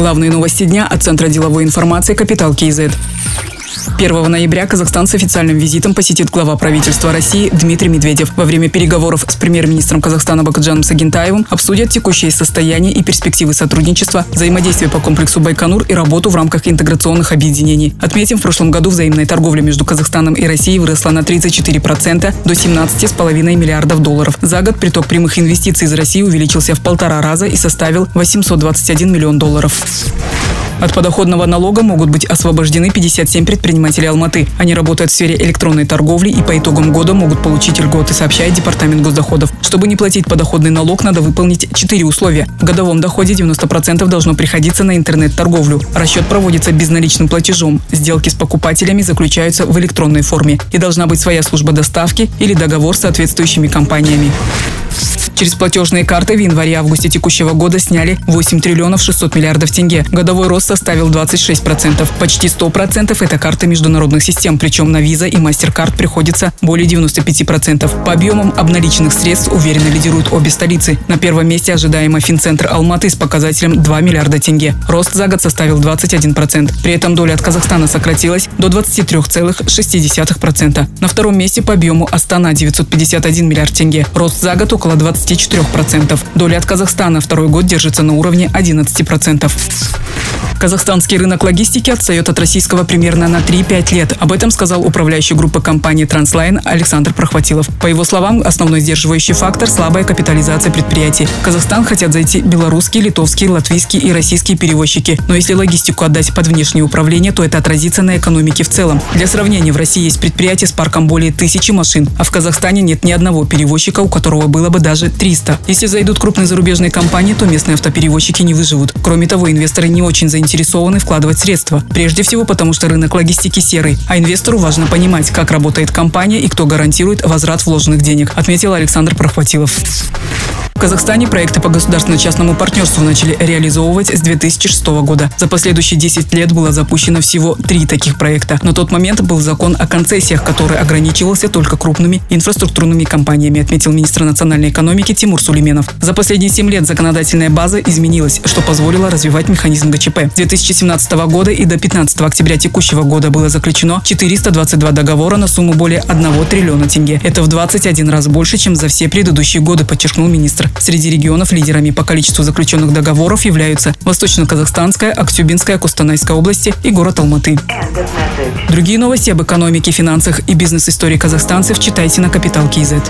Главные новости дня от Центра деловой информации «Капитал Киезет». 1 ноября Казахстан с официальным визитом посетит глава правительства России Дмитрий Медведев. Во время переговоров с премьер-министром Казахстана Бакаджаном Сагентаевым обсудят текущее состояние и перспективы сотрудничества, взаимодействие по комплексу Байконур и работу в рамках интеграционных объединений. Отметим, в прошлом году взаимная торговля между Казахстаном и Россией выросла на 34% до 17,5 миллиардов долларов. За год приток прямых инвестиций из России увеличился в полтора раза и составил 821 миллион долларов. От подоходного налога могут быть освобождены 57 предпринимателей Алматы. Они работают в сфере электронной торговли и по итогам года могут получить льготы, сообщает Департамент госдоходов. Чтобы не платить подоходный налог, надо выполнить четыре условия. В годовом доходе 90% должно приходиться на интернет-торговлю. Расчет проводится безналичным платежом. Сделки с покупателями заключаются в электронной форме. И должна быть своя служба доставки или договор с соответствующими компаниями. Через платежные карты в январе-августе текущего года сняли 8 триллионов 600 миллиардов тенге. Годовой рост составил 26%. Почти 100% это карты международных систем, причем на Visa и MasterCard приходится более 95%. По объемам обналиченных средств уверенно лидируют обе столицы. На первом месте ожидаемо Финцентр Алматы с показателем 2 миллиарда тенге. Рост за год составил 21%. При этом доля от Казахстана сократилась до 23,6%. На втором месте по объему Астана 951 миллиард тенге. Рост за год около 24%. Доля от Казахстана второй год держится на уровне 11%. Казахстанский рынок логистики отстает от российского примерно на 3-5 лет. Об этом сказал управляющий группы компании Транслайн Александр Прохватилов. По его словам, основной сдерживающий фактор – слабая капитализация предприятий. В Казахстан хотят зайти белорусские, литовские, латвийские и российские перевозчики. Но если логистику отдать под внешнее управление, то это отразится на экономике в целом. Для сравнения, в России есть предприятия с парком более тысячи машин, а в Казахстане нет ни одного перевозчика, у которого было бы даже 300. Если зайдут крупные зарубежные компании, то местные автоперевозчики не выживут. Кроме того, инвесторы не очень заинтересованы заинтересованы вкладывать средства. Прежде всего потому, что рынок логистики серый, а инвестору важно понимать, как работает компания и кто гарантирует возврат вложенных денег, отметил Александр Прохватилов. В Казахстане проекты по государственно-частному партнерству начали реализовывать с 2006 года. За последующие 10 лет было запущено всего три таких проекта. На тот момент был закон о концессиях, который ограничивался только крупными инфраструктурными компаниями, отметил министр национальной экономики Тимур Сулейменов. За последние 7 лет законодательная база изменилась, что позволило развивать механизм ГЧП. С 2017 года и до 15 октября текущего года было заключено 422 договора на сумму более 1 триллиона тенге. Это в 21 раз больше, чем за все предыдущие годы, подчеркнул министр. Среди регионов лидерами по количеству заключенных договоров являются Восточно-Казахстанская, Актюбинская, Кустанайская области и город Алматы. Другие новости об экономике, финансах и бизнес-истории казахстанцев читайте на Капитал Киезет.